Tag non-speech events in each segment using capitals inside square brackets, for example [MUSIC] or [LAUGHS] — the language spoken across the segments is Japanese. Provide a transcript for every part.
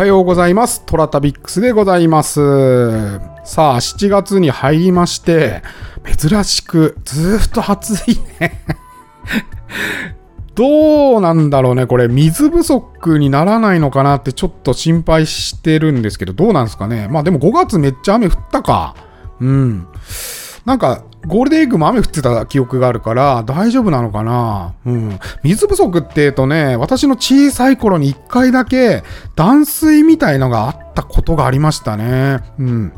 はようございます。トラタビックスでございます。さあ、7月に入りまして、珍しくずーっと暑いね。[LAUGHS] どうなんだろうね、これ、水不足にならないのかなってちょっと心配してるんですけど、どうなんですかね。まあでも5月めっちゃ雨降ったか。うん。なんか、ゴールデンウィークも雨降ってた記憶があるから、大丈夫なのかな？うん。水不足って言うとね、私の小さい頃に一回だけ断水みたいのがあったことがありましたね。うん。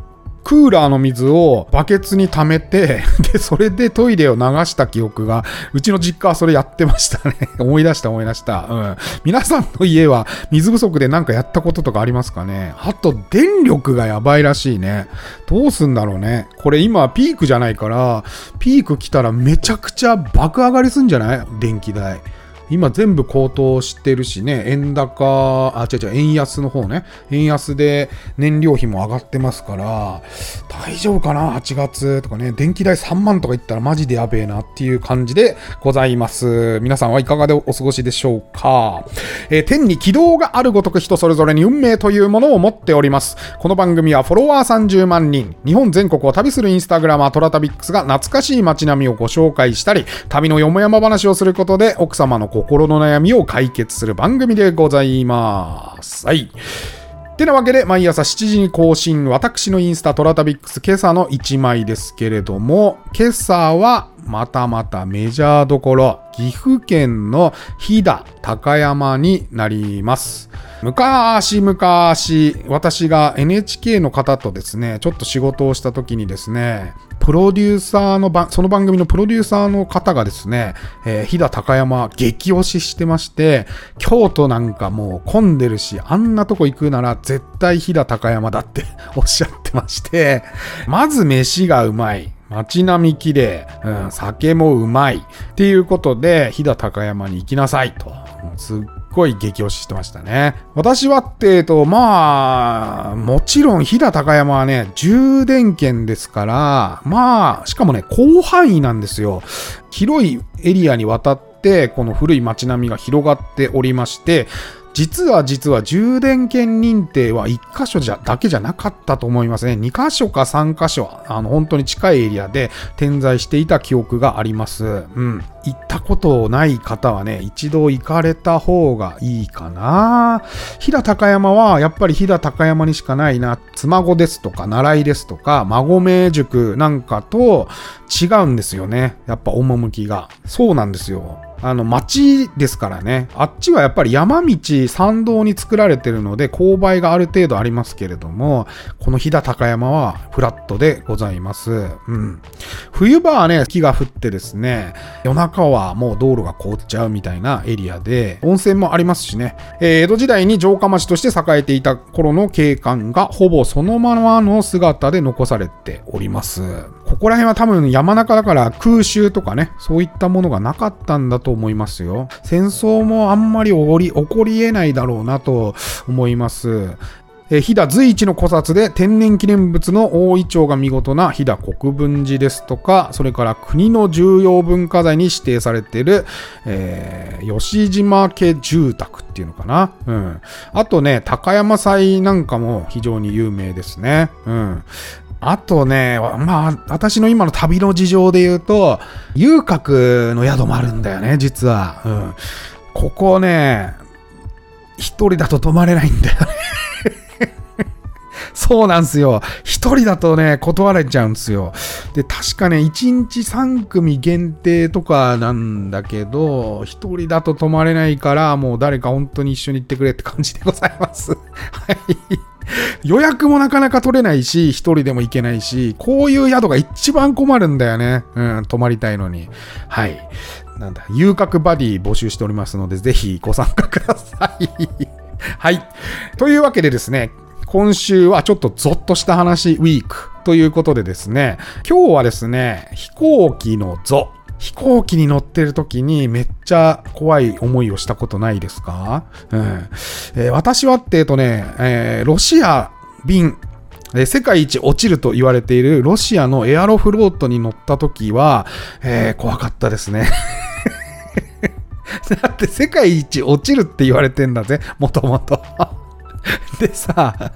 クーラーの水をバケツに溜めて、[LAUGHS] で、それでトイレを流した記憶が、うちの実家はそれやってましたね。[LAUGHS] 思い出した思い出した。うん。皆さんの家は水不足で何かやったこととかありますかね？あと、電力がやばいらしいね。どうすんだろうね。これ今ピークじゃないから、ピーク来たらめちゃくちゃ爆上がりすんじゃない？電気代。今全部高騰してるしね、円高、あ、違う違う、円安の方ね。円安で燃料費も上がってますから、大丈夫かな ?8 月とかね、電気代3万とか言ったらマジでやべえなっていう感じでございます。皆さんはいかがでお過ごしでしょうかえー天に軌道があるごとく人それぞれに運命というものを持っております。この番組はフォロワー30万人、日本全国を旅するインスタグラマートラタビックスが懐かしい街並みをご紹介したり、旅のよもやま話をすることで奥様の心心の悩みを解決する番組でございます。はい。てなわけで、毎朝7時に更新、私のインスタトラタビックス今朝の1枚ですけれども、今朝はまたまたメジャーどころ、岐阜県の飛騨高山になります。昔々、私が NHK の方とですね、ちょっと仕事をした時にですね、プロデューサーの番、その番組のプロデューサーの方がですね、えー、飛騨高山激推ししてまして、京都なんかもう混んでるし、あんなとこ行くなら絶対飛騨高山だって [LAUGHS] おっしゃってまして、まず飯がうまい。街並み綺麗、うん、酒もうまい。っていうことで、飛騨高山に行きなさいと。すっごい激推ししてましたね。私はって、えっと、まあ、もちろん飛騨高山はね、充電圏ですから、まあ、しかもね、広範囲なんですよ。広いエリアにわたって、この古い街並みが広がっておりまして、実は実は充電圏認定は1箇所じゃだけじゃなかったと思いますね。2箇所か3箇所、あの本当に近いエリアで点在していた記憶があります。うん。行ったことない方はね、一度行かれた方がいいかな。飛騨高山はやっぱり飛騨高山にしかないな。妻子ですとか、習いですとか、孫名塾なんかと違うんですよね。やっぱ趣が。そうなんですよ。あの、町ですからね。あっちはやっぱり山道、山道に作られてるので、勾配がある程度ありますけれども、この飛騨高山はフラットでございます。うん。冬場はね、雪が降ってですね、夜中はもう道路が凍っちゃうみたいなエリアで、温泉もありますしね、えー江戸時代に城下町として栄えていた頃の景観がほぼそのままの姿で残されております。ここら辺は多分山中だから空襲とかね、そういったものがなかったんだと思いますよ。戦争もあんまり起こり、起こり得ないだろうなと思います。え飛騨随一の古刹で天然記念物の大イチョウが見事な飛騨国分寺ですとか、それから国の重要文化財に指定されている、えー吉島家住宅っていうのかな。うん。あとね、高山祭なんかも非常に有名ですね。うん。あとね、まあ、私の今の旅の事情で言うと、遊郭の宿もあるんだよね、実は。うん。ここね、一人だと泊まれないんだよね。[LAUGHS] そうなんですよ。一人だとね、断れちゃうんですよ。で、確かね、1日3組限定とかなんだけど、一人だと泊まれないから、もう誰か本当に一緒に行ってくれって感じでございます。[LAUGHS] はい。[LAUGHS] 予約もなかなか取れないし、一人でも行けないし、こういう宿が一番困るんだよね。うん、泊まりたいのに。はい。なんだ、遊郭バディ募集しておりますので、ぜひご参加ください。[LAUGHS] はい。というわけでですね、今週はちょっとゾッとした話ウィークということでですね、今日はですね、飛行機のゾ。飛行機に乗ってる時にめっちゃ怖い思いをしたことないですか、うんえー私はってえとね、えーロシア便、え世界一落ちると言われているロシアのエアロフロートに乗った時は、えー怖かったですね。[LAUGHS] だって世界一落ちるって言われてんだぜ、もともと。[LAUGHS] でさ、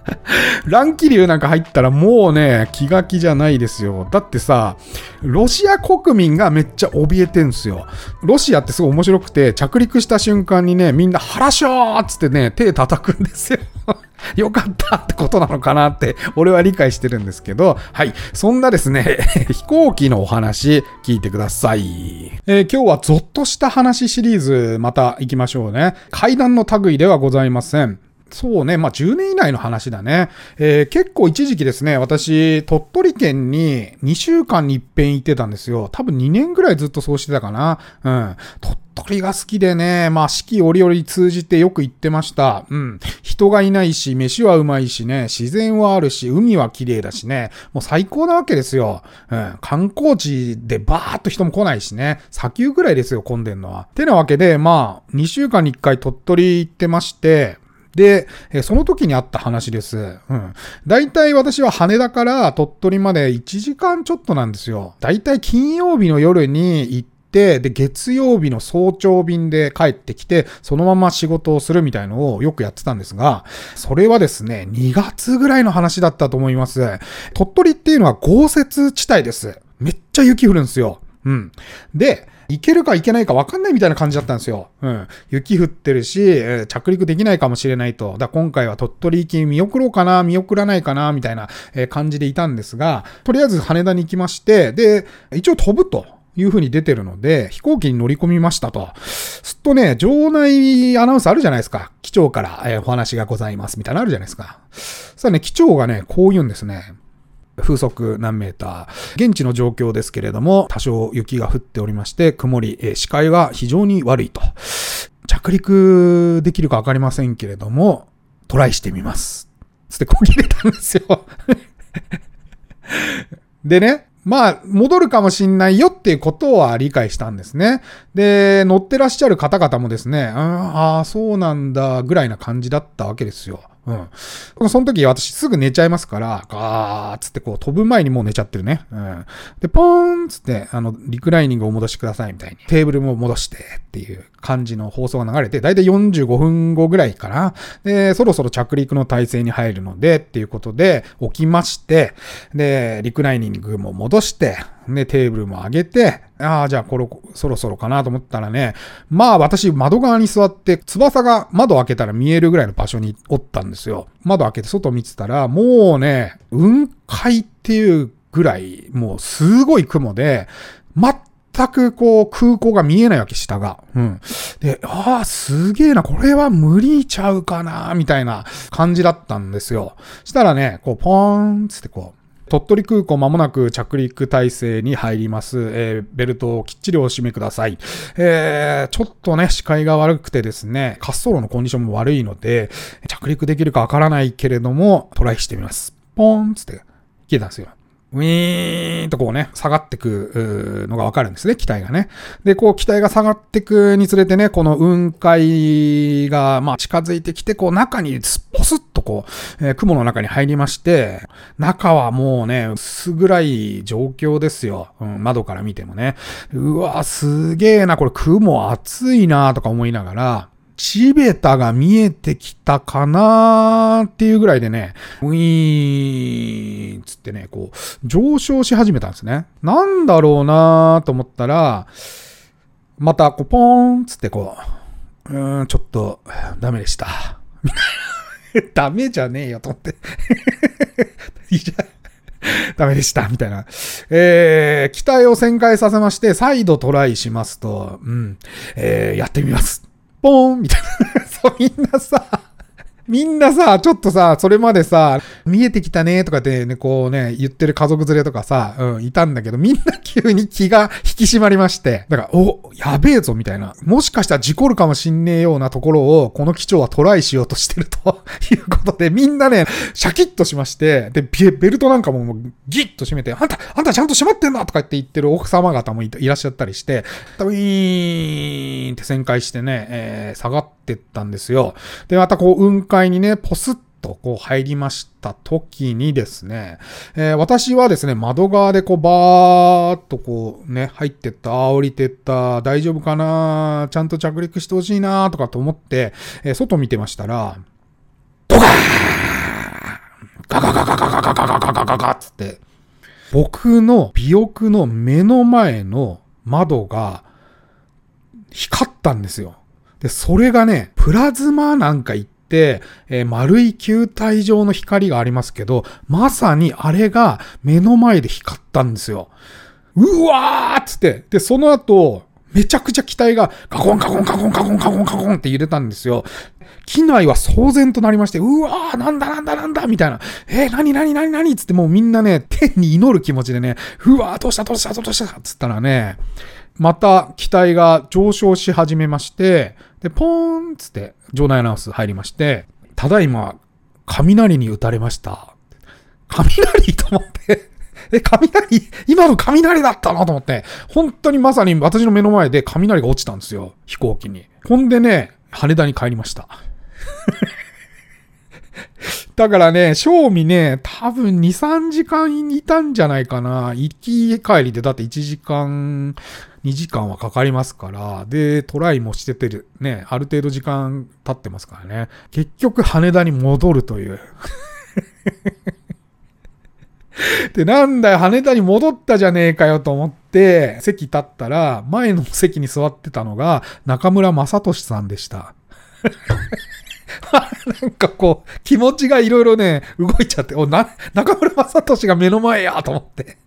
乱気流なんか入ったらもうね、気が気じゃないですよ。だってさ、ロシア国民がめっちゃ怯えてんすよ。ロシアってすごい面白くて、着陸した瞬間にね、みんな腹しょーっつってね、手叩くんですよ。[LAUGHS] よかったってことなのかなって、俺は理解してるんですけど、はい。そんなですね、[LAUGHS] 飛行機のお話、聞いてください。えー、今日はゾッとした話シリーズ、また行きましょうね。階段の類ではございません。そうね。まあ、10年以内の話だね。えー、結構一時期ですね、私、鳥取県に2週間に一遍行ってたんですよ。多分2年ぐらいずっとそうしてたかな。うん。鳥取が好きでね、まあ、四季折々通じてよく行ってました。うん。人がいないし、飯はうまいしね、自然はあるし、海は綺麗だしね、もう最高なわけですよ。うん。観光地でバーっと人も来ないしね、砂丘ぐらいですよ、混んでんのは。てなわけで、まあ、2週間に1回鳥取行ってまして、で、その時にあった話です。うん。大体私は羽田から鳥取まで1時間ちょっとなんですよ。大体金曜日の夜に行って、で、月曜日の早朝便で帰ってきて、そのまま仕事をするみたいのをよくやってたんですが、それはですね、2月ぐらいの話だったと思います。鳥取っていうのは豪雪地帯です。めっちゃ雪降るんですよ。うん。で、行けるか行けないか分かんないみたいな感じだったんですよ。うん。雪降ってるし、えー、着陸できないかもしれないと。だ今回は鳥取行き見送ろうかな、見送らないかな、みたいな、え感じでいたんですが、とりあえず羽田に行きまして、で、一応飛ぶと。いう風に出てるので、飛行機に乗り込みましたと。すっとね、場内アナウンスあるじゃないですか。機長から、えー、お話がございます。みたいなのあるじゃないですか。さあね、機長がね、こう言うんですね。風速何メーター。現地の状況ですけれども、多少雪が降っておりまして、曇り、え視界が非常に悪いと。着陸できるかわかりませんけれども、トライしてみます。つってこぎれたんですよ [LAUGHS] でね、まあ、戻るかもしんないよっていうことは理解したんですね。で、乗ってらっしゃる方々もですね、ああ、そうなんだ、ぐらいな感じだったわけですよ。うん。その時私すぐ寝ちゃいますから、ガーっつってこう飛ぶ前にもう寝ちゃってるね。うん。で、ポーンつって、あの、リクライニングを戻してくださいみたいに、テーブルも戻してっていう感じの放送が流れて、だいたい45分後ぐらいかな。で、そろそろ着陸の体制に入るので、っていうことで起きまして、で、リクライニングも戻して、で、テーブルも上げて、ああ、じゃあこれ、そろそろかなと思ったらね、まあ私窓側に座って、翼が窓開けたら見えるぐらいの場所におったんですよ。窓開けて外見てたら、もうね、雲海っていうぐらい、もうすごい雲で、全くこう空港が見えないわけ、下が。うん。で、ああ、すげえな、これは無理ちゃうかな、みたいな感じだったんですよ。したらね、こう、ポーンつってこう、鳥取空港まもなく着陸体制に入ります。えー、ベルトをきっちりお締めください。えー、ちょっとね、視界が悪くてですね、滑走路のコンディションも悪いので、着陸できるかわからないけれども、トライしてみます。ポーンつって、消えたんですよ。ウィーンとこうね、下がってくのがわかるんですね、機体がね。で、こう機体が下がってくにつれてね、この雲海が、まあ近づいてきて、こう中にポスッとこう、えー、雲の中に入りまして、中はもうね、薄暗い状況ですよ。うん、窓から見てもね。うわ、すげえな、これ雲暑いなとか思いながら、チベタが見えてきたかなーっていうぐらいでね、ウィーンつってね、こう、上昇し始めたんですね。なんだろうなーと思ったら、また、こう、ポーンつってこう、うーん、ちょっと、ダメでした。[LAUGHS] ダメじゃねえよと思って。[LAUGHS] いや、ダメでした、みたいな。えー、機体を旋回させまして、再度トライしますと、うん、えー、やってみます。ポーンみたいな。[LAUGHS] そう、みんなさ、みんなさ、ちょっとさ、それまでさ、見えてきたねとかってね、こうね、言ってる家族連れとかさ、うん、いたんだけど、みんな急に気が引き締まりまして、だから、お、やべえぞ、みたいな。もしかしたら事故るかもしんねえようなところを、この機長はトライしようとしてると [LAUGHS] いうことで、みんなね、シャキッとしまして、で、ベルトなんかももうギッと締めて、あんた、あんたちゃんと閉まってんのとか言って言ってる奥様方もいらっしゃったりして、ウィーンって旋回してね、えー、下がってったんですよ。で、またこう、雲海にね、ポスッとこう入りました時にですね、えー、私はですね、窓側でこうバーっとこうね、入ってった、降りてった、大丈夫かなちゃんと着陸してほしいなとかと思って、えー、外見てましたら、ドカーンガガガガガガガガガガガガガつって、僕の尾翼の目の前の窓が光ったんですよ。で、それがね、プラズマなんか言って、えー、丸い球体状の光がありますけど、まさにあれが目の前で光ったんですよ。うわーっつって。で、その後、めちゃくちゃ機体がカコンカコンカコンカコンカコンカコンって揺れたんですよ。機内は騒然となりまして、うわーなんだなんだなんだみたいな。えー、なになになになにつってもうみんなね、天に祈る気持ちでね、うわーどうしたどうしたどうしたつったらね、また機体が上昇し始めまして、で、ポーンつって場内アナウンス入りまして、ただいま、雷に打たれました。雷と思って [LAUGHS] え、雷今の雷だったなと思って、本当にまさに私の目の前で雷が落ちたんですよ。飛行機に。ほんでね、羽田に帰りました。[LAUGHS] だからね、正味ね、多分2、3時間いたんじゃないかな。行き帰りでだって1時間、2時間はかかりますから、で、トライもしててる、ね、ある程度時間経ってますからね。結局羽田に戻るという。[LAUGHS] で、なんだよ、羽田に戻ったじゃねえかよと思って、席立ったら、前の席に座ってたのが、中村正俊さんでした。[LAUGHS] なんかこう、気持ちがいろいろね、動いちゃって、お、な、中村正俊が目の前やと思って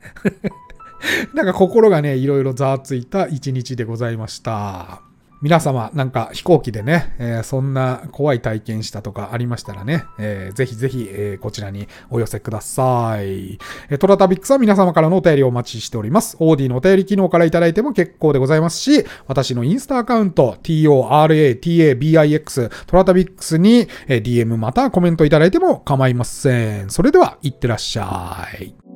[LAUGHS] なんか心がね、いろいろざわついた一日でございました。皆様、なんか飛行機でね、えー、そんな怖い体験したとかありましたらね、えー、ぜひぜひ、えー、こちらにお寄せください。えー、トラタビックスは皆様からのお便りをお待ちしております。オーディのお便り機能からいただいても結構でございますし、私のインスタアカウント、toratabix、トラタビックスに、DM またコメントいただいても構いません。それでは、いってらっしゃい。